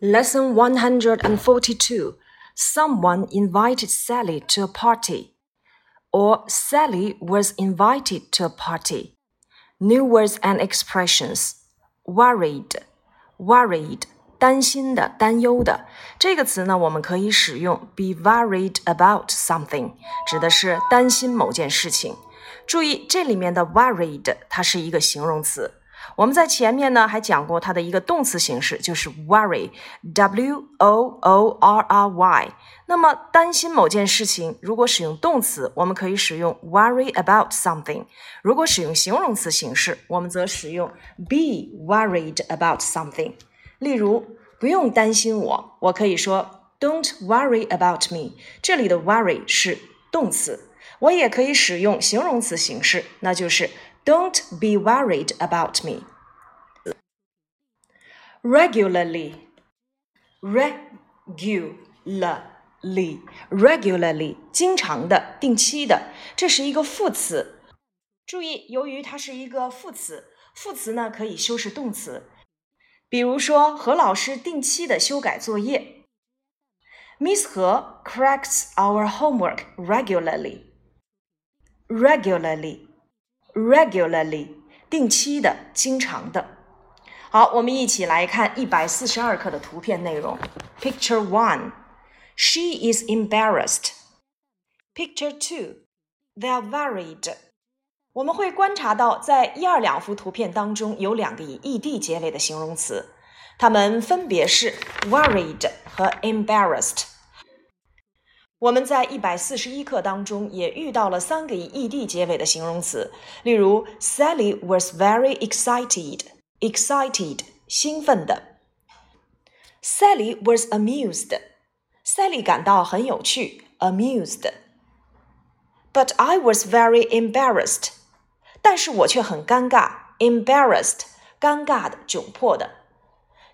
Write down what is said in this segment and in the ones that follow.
Lesson 142 Someone invited Sally to a party. Or Sally was invited to a party. New words and expressions. Worried, worried. 担心的、担忧的这个词呢，我们可以使用 be worried about something，指的是担心某件事情。注意这里面的 worried，它是一个形容词。 我们在前面呢还讲过它的一个动词形式，就是 worry，w o o r r y。那么担心某件事情，如果使用动词，我们可以使用 worry about something；如果使用形容词形式，我们则使用 be worried about something。例如，不用担心我，我可以说 Don't worry about me。这里的 worry 是动词，我也可以使用形容词形式，那就是 Don't be worried about me. Regularly, regularly, regularly，经常的、定期的，这是一个副词。注意，由于它是一个副词，副词呢可以修饰动词。比如说，何老师定期的修改作业。Miss 何 corrects our homework regularly. Regularly. Regularly 定期的、经常的。好，我们一起来看一百四十二课的图片内容。Picture one, she is embarrassed. Picture two, they are worried. 我们会观察到，在一二两幅图片当中有两个以 ed 结尾的形容词，它们分别是 worried 和 embarrassed。我们在一百四十一课当中也遇到了三个以 ed 结尾的形容词，例如 Sally was very excited，excited 兴奋的；Sally was amused，Sally 感到很有趣，amused。But I was very embarrassed，但是我却很尴尬，embarrassed 尴尬的、窘迫的。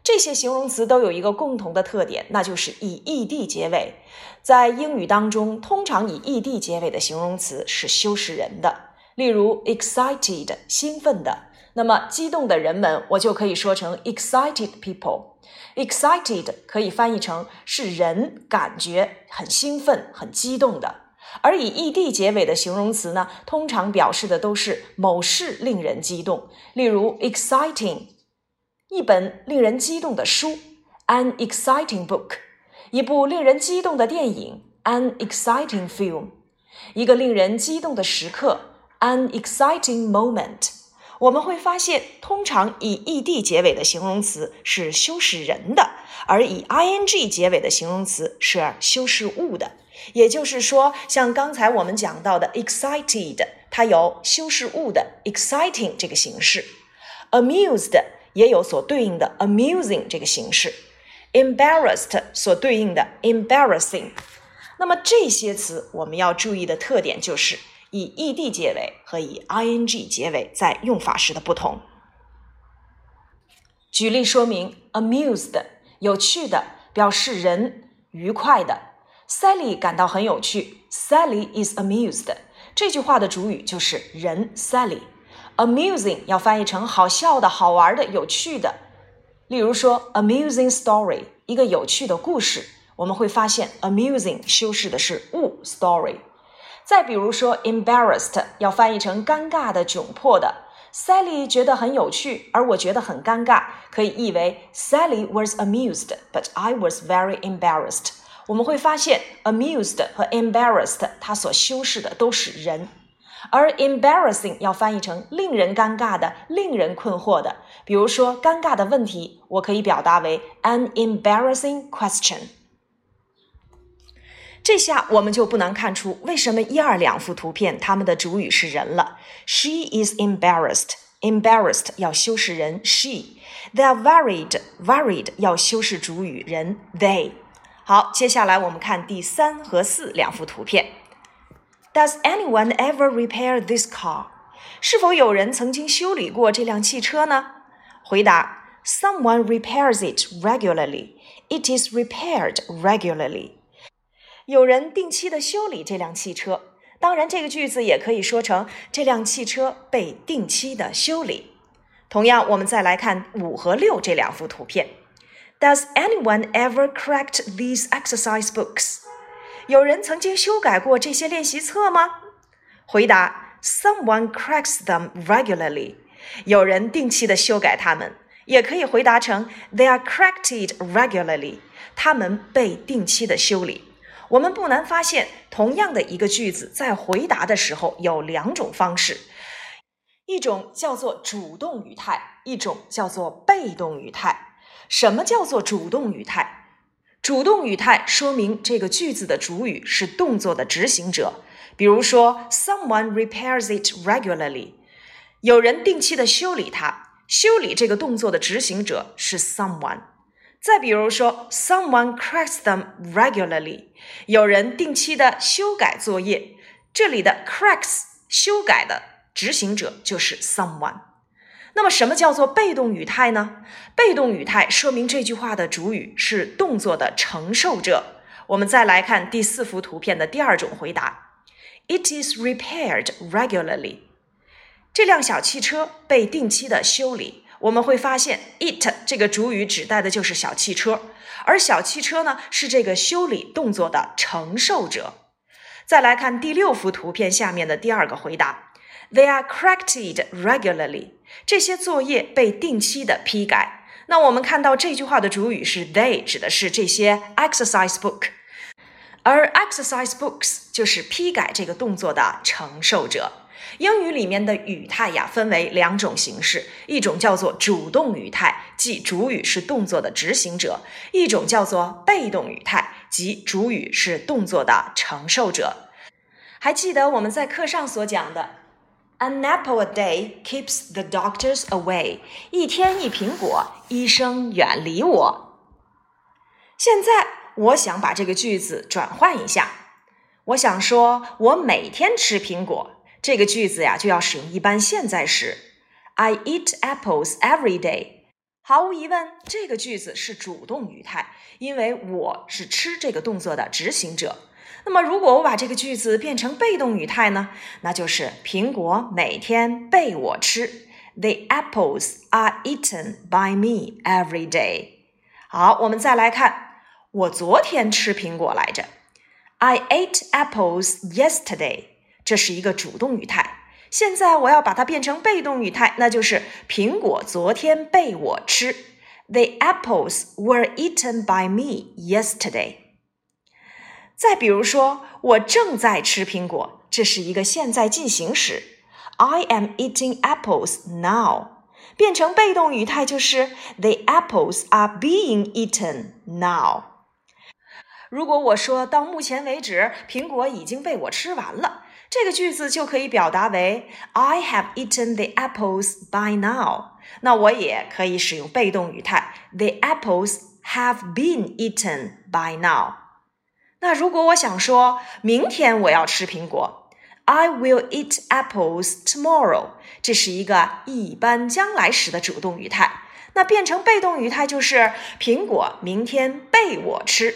这些形容词都有一个共同的特点，那就是以 ed 结尾。在英语当中，通常以 ed 结尾的形容词是修饰人的。例如，excited 兴奋的，那么激动的人们，我就可以说成 excited people。excited 可以翻译成是人感觉很兴奋、很激动的。而以 ed 结尾的形容词呢，通常表示的都是某事令人激动。例如，exciting。一本令人激动的书，an exciting book；一部令人激动的电影，an exciting film；一个令人激动的时刻，an exciting moment。我们会发现，通常以 ed 结尾的形容词是修饰人的，而以 ing 结尾的形容词是修饰物的。也就是说，像刚才我们讲到的 excited，它有修饰物的 exciting 这个形式；amused。也有所对应的 amusing 这个形式，embarrassed 所对应的 embarrassing。那么这些词我们要注意的特点就是以 ed 结尾和以 ing 结尾在用法时的不同。举例说明：amused 有趣的，表示人愉快的。Sally 感到很有趣，Sally is amused。这句话的主语就是人 Sally。Amusing 要翻译成好笑的、好玩的、有趣的。例如说，amusing story 一个有趣的故事，我们会发现 amusing 修饰的是物 story。再比如说，embarrassed 要翻译成尴尬的、窘迫的。Sally 觉得很有趣，而我觉得很尴尬，可以译为 Sally was amused, but I was very embarrassed。我们会发现 amused 和 embarrassed 它所修饰的都是人。而 embarrassing 要翻译成令人尴尬的、令人困惑的。比如说，尴尬的问题，我可以表达为 an embarrassing question。这下我们就不难看出为什么一二两幅图片它们的主语是人了。She is embarrassed。embarrassed 要修饰人 she。They are worried。worried 要修饰主语人 they。好，接下来我们看第三和四两幅图片。Does anyone ever repair this car？是否有人曾经修理过这辆汽车呢？回答：Someone repairs it regularly. It is repaired regularly. 有人定期的修理这辆汽车。当然，这个句子也可以说成这辆汽车被定期的修理。同样，我们再来看五和六这两幅图片。 Does anyone ever correct these exercise books？ 有人曾经修改过这些练习册吗？回答：Someone corrects them regularly。有人定期的修改它们。也可以回答成 They are corrected regularly。它们被定期的修理。我们不难发现，同样的一个句子在回答的时候有两种方式，一种叫做主动语态，一种叫做被动语态。什么叫做主动语态？主动语态说明这个句子的主语是动作的执行者。比如说，Someone repairs it regularly。有人定期的修理它。修理这个动作的执行者是 someone。再比如说，someone corrects them regularly，有人定期的修改作业。这里的 corrects 修改的执行者就是 someone。那么，什么叫做被动语态呢？被动语态说明这句话的主语是动作的承受者。我们再来看第四幅图片的第二种回答：It is repaired regularly。这辆小汽车被定期的修理，我们会发现，it 这个主语指代的就是小汽车，而小汽车呢是这个修理动作的承受者。再来看第六幅图片下面的第二个回答，They are corrected regularly。这些作业被定期的批改。那我们看到这句话的主语是 they，指的是这些 exercise book，而 exercise books 就是批改这个动作的承受者。英语里面的语态呀，分为两种形式，一种叫做主动语态，即主语是动作的执行者；一种叫做被动语态，即主语是动作的承受者。还记得我们在课上所讲的，An apple a day keeps the doctors away，一天一苹果，医生远离我。现在我想把这个句子转换一下，我想说，我每天吃苹果。这个句子呀，就要使用一般现在时。I eat apples every day。毫无疑问，这个句子是主动语态，因为我是吃这个动作的执行者。那么，如果我把这个句子变成被动语态呢？那就是苹果每天被我吃。The apples are eaten by me every day。好，我们再来看，我昨天吃苹果来着。I ate apples yesterday。这是一个主动语态，现在我要把它变成被动语态，那就是苹果昨天被我吃。The apples were eaten by me yesterday。 再比如说，我正在吃苹果，这是一个现在进行时。I am eating apples now。变成被动语态就是 The apples are being eaten now。如果我说到目前为止，苹果已经被我吃完了。这个句子就可以表达为 I have eaten the apples by now。那我也可以使用被动语态 The apples have been eaten by now。那如果我想说明天我要吃苹果，I will eat apples tomorrow。这是一个一般将来时的主动语态。那变成被动语态就是苹果明天被我吃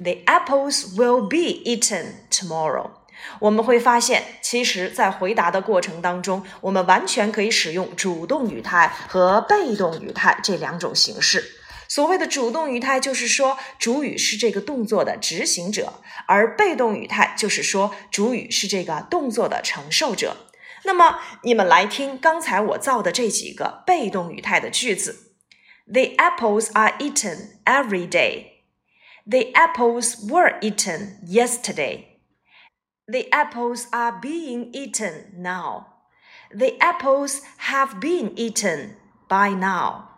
，The apples will be eaten tomorrow。我们会发现，其实，在回答的过程当中，我们完全可以使用主动语态和被动语态这两种形式。所谓的主动语态，就是说主语是这个动作的执行者；而被动语态，就是说主语是这个动作的承受者。那么，你们来听刚才我造的这几个被动语态的句子：The apples are eaten every day. The apples were eaten yesterday. The apples are being eaten now. The apples have been eaten by now.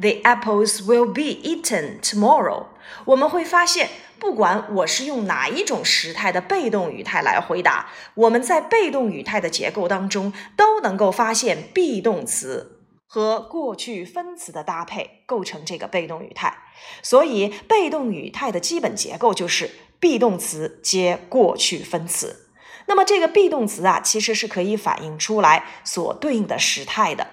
The apples will be eaten tomorrow. 我们会发现，不管我是用哪一种时态的被动语态来回答，我们在被动语态的结构当中都能够发现 be 动词和过去分词的搭配构成这个被动语态。所以，被动语态的基本结构就是。be 动词接过去分词，那么这个 be 动词啊，其实是可以反映出来所对应的时态的。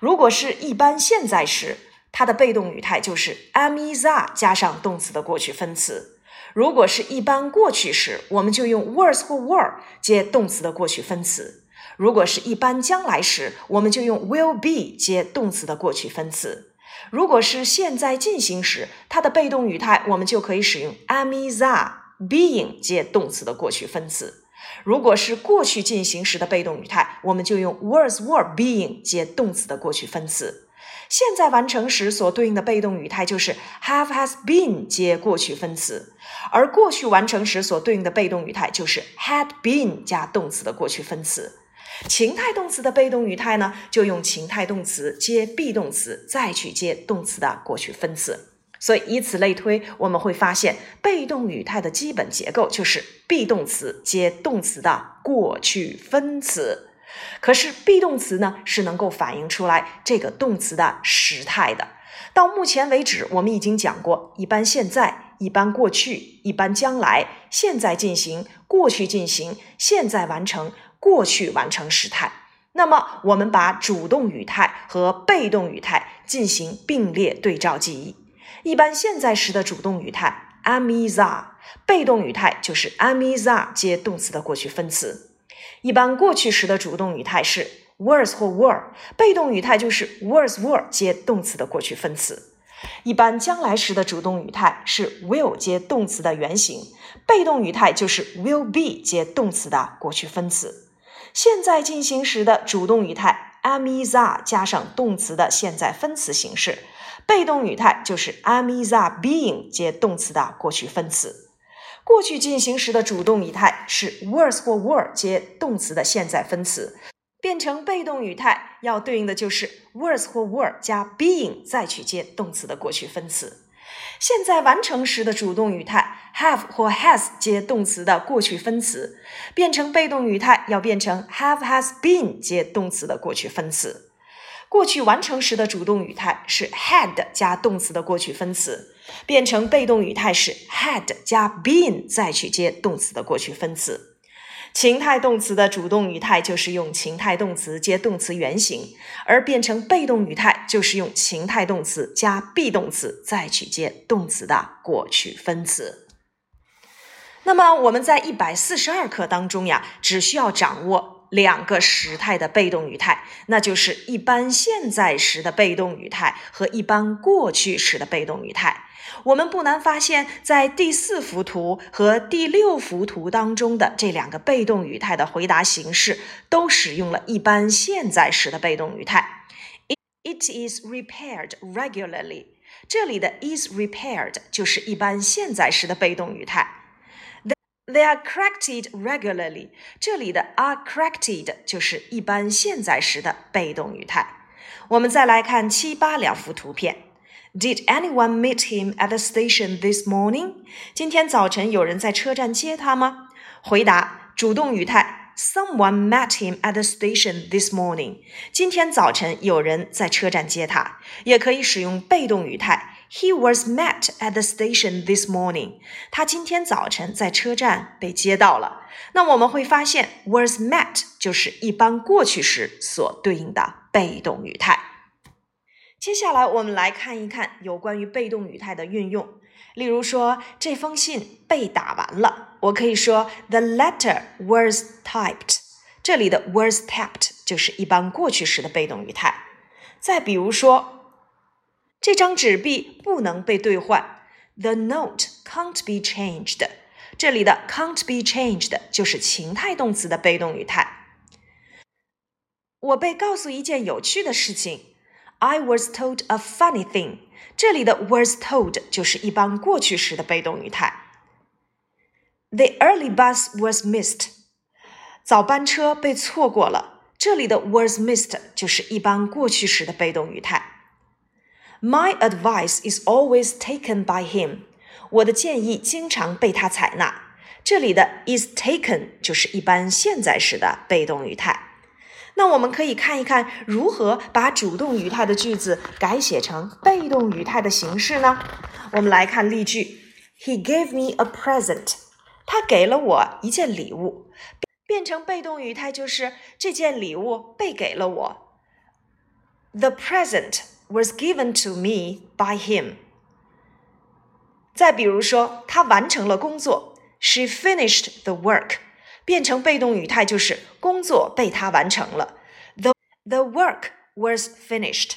如果是一般现在时，它的被动语态就是 am is are 加上动词的过去分词；如果是一般过去时，我们就用 was 或 were 接动词的过去分词；如果是一般将来时，我们就用 will be 接动词的过去分词。如果是现在进行时，它的被动语态我们就可以使用 am is are being 接动词的过去分词。如果是过去进行时的被动语态，我们就用 was were being 接动词的过去分词。现在完成时所对应的被动语态就是 have has been 接过去分词，而过去完成时所对应的被动语态就是 had been 加动词的过去分词。情态动词的被动语态呢，就用情态动词接 be 动词，再去接动词的过去分词。所以以此类推，我们会发现被动语态的基本结构就是 be 动词接动词的过去分词。可是 be 动词呢，是能够反映出来这个动词的时态的。到目前为止，我们已经讲过一般现在、一般过去、一般将来、现在进行、过去进行、现在完成。过去完成时态，那么我们把主动语态和被动语态进行并列对照记忆。一般现在时的主动语态 am is are，被动语态就是 am is are 接动词的过去分词。一般过去时的主动语态是 was 或 were，被动语态就是 was were 接动词的过去分词。一般将来时的主动语态是 will 接动词的原形，被动语态就是 will be 接动词的过去分词。现在进行时的主动语态 am is are 加上动词的现在分词形式，被动语态就是 am is are being 接动词的过去分词。过去进行时的主动语态是 was 或 were 接动词的现在分词，变成被动语态要对应的就是 was 或 were 加 being 再去接动词的过去分词。现在完成时的主动语态 have 或 has 接动词的过去分词，变成被动语态要变成 have has been 接动词的过去分词。过去完成时的主动语态是 had 加动词的过去分词，变成被动语态是 had 加 been 再去接动词的过去分词。情态动词的主动语态就是用情态动词接动词原形，而变成被动语态就是用情态动词加 be 动词再去接动词的过去分词。那么我们在一百四十二课当中呀，只需要掌握两个时态的被动语态，那就是一般现在时的被动语态和一般过去时的被动语态。我们不难发现，在第四幅图和第六幅图当中的这两个被动语态的回答形式，都使用了一般现在时的被动语态。It it is repaired regularly。这里的 is repaired 就是一般现在时的被动语态。They are corrected regularly。这里的 are corrected 就是一般现在时的被动语态。我们再来看七八两幅图片。Did anyone meet him at the station this morning？今天早晨有人在车站接他吗？回答：主动语态，Someone met him at the station this morning。今天早晨有人在车站接他。也可以使用被动语态 ，He was met at the station this morning。他今天早晨在车站被接到了。那我们会发现，was met 就是一般过去时所对应的被动语态。接下来我们来看一看有关于被动语态的运用。例如说，这封信被打完了，我可以说 The letter was typed。这里的 was typed 就是一般过去时的被动语态。再比如说，这张纸币不能被兑换，The note can't be changed。这里的 can't be changed 就是情态动词的被动语态。我被告诉一件有趣的事情。I was told a funny thing。这里的 was told 就是一般过去时的被动语态。The early bus was missed。早班车被错过了。这里的 was missed 就是一般过去时的被动语态。My advice is always taken by him。我的建议经常被他采纳。这里的 is taken 就是一般现在时的被动语态。那我们可以看一看如何把主动语态的句子改写成被动语态的形式呢？我们来看例句：He gave me a present。他给了我一件礼物。变成被动语态就是这件礼物被给了我。The present was given to me by him。再比如说，他完成了工作。She finished the work。变成被动语态就是工作被他完成了。The the work was finished。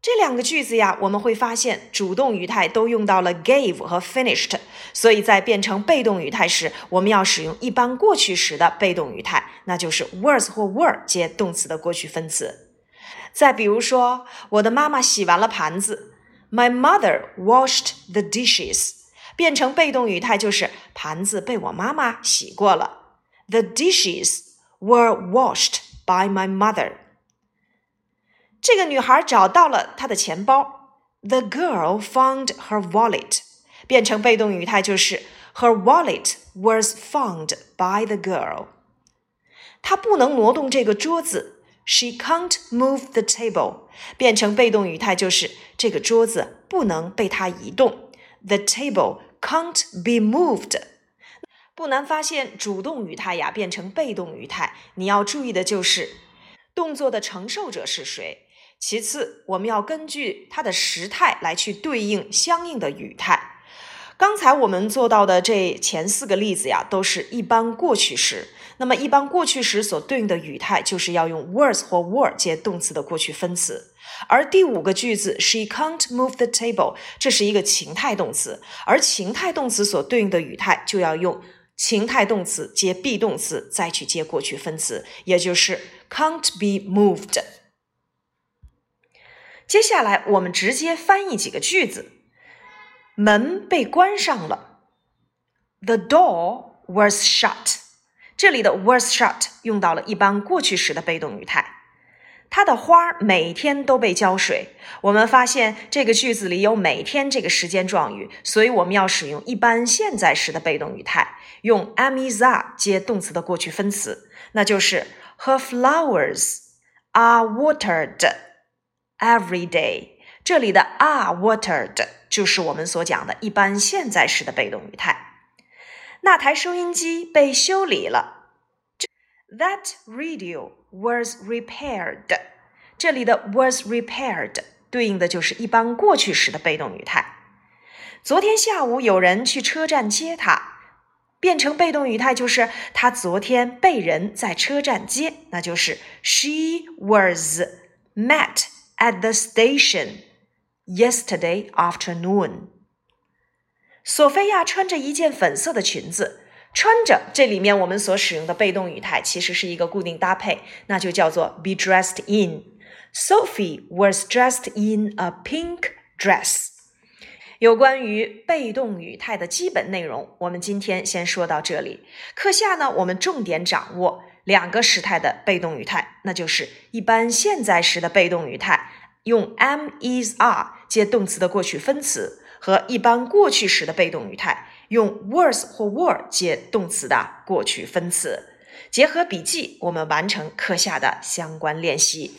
这两个句子呀，我们会发现主动语态都用到了 gave 和 finished，所以在变成被动语态时，我们要使用一般过去时的被动语态，那就是 was 或 were 接动词的过去分词。再比如说，我的妈妈洗完了盘子，My mother washed the dishes，变成被动语态就是盘子被我妈妈洗过了，The dishes were washed by my mother。这个女孩找到了她的钱包，The girl found her wallet，变成被动语态就是 Her wallet was found by the girl。她不能挪动这个桌子。She can't move the table，变成被动语态就是这个桌子不能被它移动。The table can't be moved。不难发现，主动语态呀变成被动语态，你要注意的就是动作的承受者是谁。其次，我们要根据它的时态来去对应相应的语态。刚才我们做到的这前四个例子呀，都是一般过去时。那么，一般过去时所对应的语态就是要用 was 或 were 接动词的过去分词。而第五个句子，She can't move the table，这是一个情态动词，而情态动词所对应的语态就要用情态动词接 be 动词，再去接过去分词，也就是 can't be moved。接下来，我们直接翻译几个句子。门被关上了。The door was shut。这里的 was shut 用到了一般过去时的被动语态。它的花每天都被浇水。我们发现这个句子里有每天这个时间状语，所以我们要使用一般现在时的被动语态，用 am is are 接动词的过去分词，那就是 Her flowers are watered every day。这里的 are watered 就是我们所讲的一般现在时的被动语态。那台收音机被修理了。That radio was repaired。这里的 was repaired 对应的就是一般过去时的被动语态。昨天下午有人去车站接他，变成被动语态就是他昨天被人在车站接，那就是 She was met at the station。Yesterday afternoon，索菲亚穿着一件粉色的裙子。穿着这里面我们所使用的被动语态其实是一个固定搭配，那就叫做 be dressed in。Sophie was dressed in a pink dress。有关于被动语态的基本内容，我们今天先说到这里。课下呢，我们重点掌握两个时态的被动语态，那就是一般现在时的被动语态。用 am is are 接动词的过去分词，和一般过去时的被动语态用 was 或 were 接动词的过去分词。结合笔记，我们完成课下的相关练习。